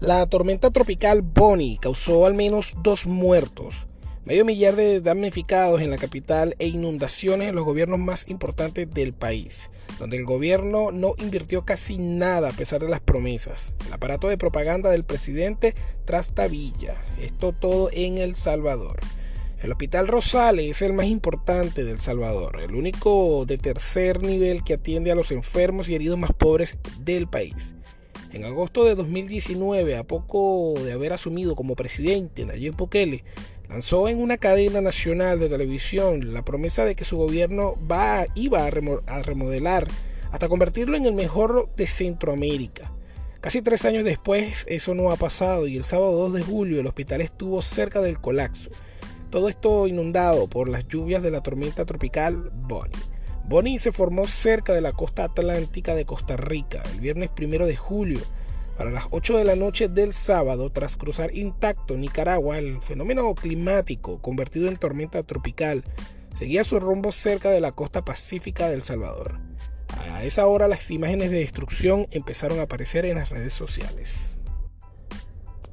La tormenta tropical Bonnie causó al menos dos muertos, medio millar de damnificados en la capital e inundaciones en los gobiernos más importantes del país, donde el gobierno no invirtió casi nada a pesar de las promesas. El aparato de propaganda del presidente trastabilla. Esto todo en El Salvador. El Hospital Rosales es el más importante de El Salvador, el único de tercer nivel que atiende a los enfermos y heridos más pobres del país. En agosto de 2019, a poco de haber asumido como presidente Nayib Bukele, lanzó en una cadena nacional de televisión la promesa de que su gobierno va, iba a remodelar hasta convertirlo en el mejor de Centroamérica. Casi tres años después eso no ha pasado y el sábado 2 de julio el hospital estuvo cerca del colapso. Todo esto inundado por las lluvias de la tormenta tropical Bonnie. Bonnie se formó cerca de la costa atlántica de Costa Rica el viernes primero de julio. Para las 8 de la noche del sábado, tras cruzar intacto Nicaragua, el fenómeno climático convertido en tormenta tropical seguía su rumbo cerca de la costa pacífica del Salvador. A esa hora las imágenes de destrucción empezaron a aparecer en las redes sociales.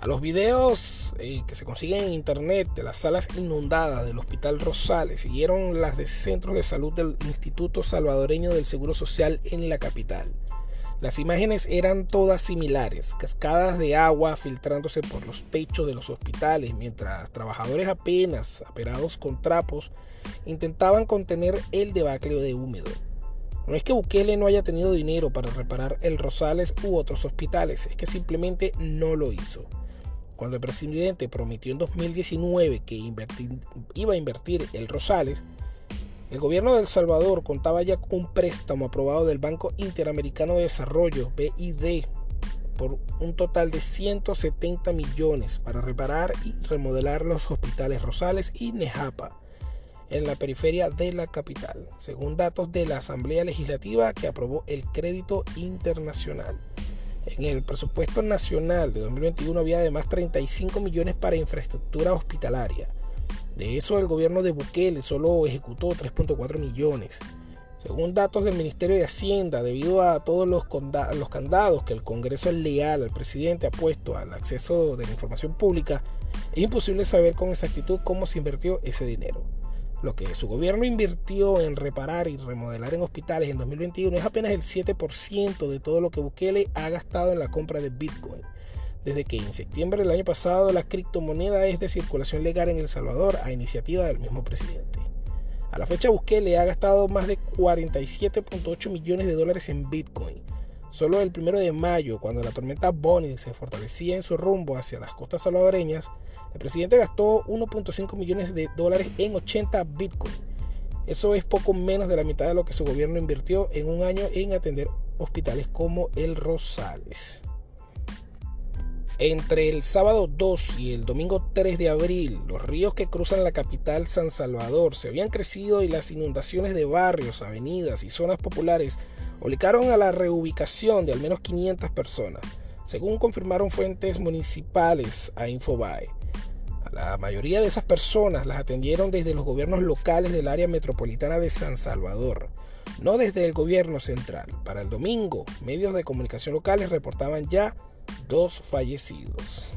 Los videos eh, que se consiguen en internet de las salas inundadas del Hospital Rosales siguieron las de centros de salud del Instituto Salvadoreño del Seguro Social en la capital. Las imágenes eran todas similares, cascadas de agua filtrándose por los techos de los hospitales, mientras trabajadores apenas aperados con trapos intentaban contener el debacle de húmedo. No es que Bukele no haya tenido dinero para reparar el Rosales u otros hospitales, es que simplemente no lo hizo. Cuando el presidente prometió en 2019 que iba a invertir el Rosales, el gobierno de El Salvador contaba ya con un préstamo aprobado del Banco Interamericano de Desarrollo, BID, por un total de 170 millones para reparar y remodelar los hospitales Rosales y Nejapa en la periferia de la capital, según datos de la Asamblea Legislativa que aprobó el crédito internacional. En el presupuesto nacional de 2021 había además 35 millones para infraestructura hospitalaria. De eso el gobierno de Bukele solo ejecutó 3.4 millones. Según datos del Ministerio de Hacienda, debido a todos los, candados que el Congreso leal al presidente ha puesto al acceso de la información pública, es imposible saber con exactitud cómo se invirtió ese dinero. Lo que su gobierno invirtió en reparar y remodelar en hospitales en 2021 es apenas el 7% de todo lo que Bukele ha gastado en la compra de Bitcoin. Desde que en septiembre del año pasado la criptomoneda es de circulación legal en El Salvador a iniciativa del mismo presidente. A la fecha Bukele ha gastado más de 47.8 millones de dólares en Bitcoin Solo el primero de mayo, cuando la tormenta Bonnie se fortalecía en su rumbo hacia las costas salvadoreñas, el presidente gastó 1.5 millones de dólares en 80 Bitcoin. Eso es poco menos de la mitad de lo que su gobierno invirtió en un año en atender hospitales como el Rosales. Entre el sábado 2 y el domingo 3 de abril, los ríos que cruzan la capital San Salvador se habían crecido y las inundaciones de barrios, avenidas y zonas populares obligaron a la reubicación de al menos 500 personas, según confirmaron fuentes municipales a Infobae. A la mayoría de esas personas las atendieron desde los gobiernos locales del área metropolitana de San Salvador, no desde el gobierno central. Para el domingo, medios de comunicación locales reportaban ya dos fallecidos.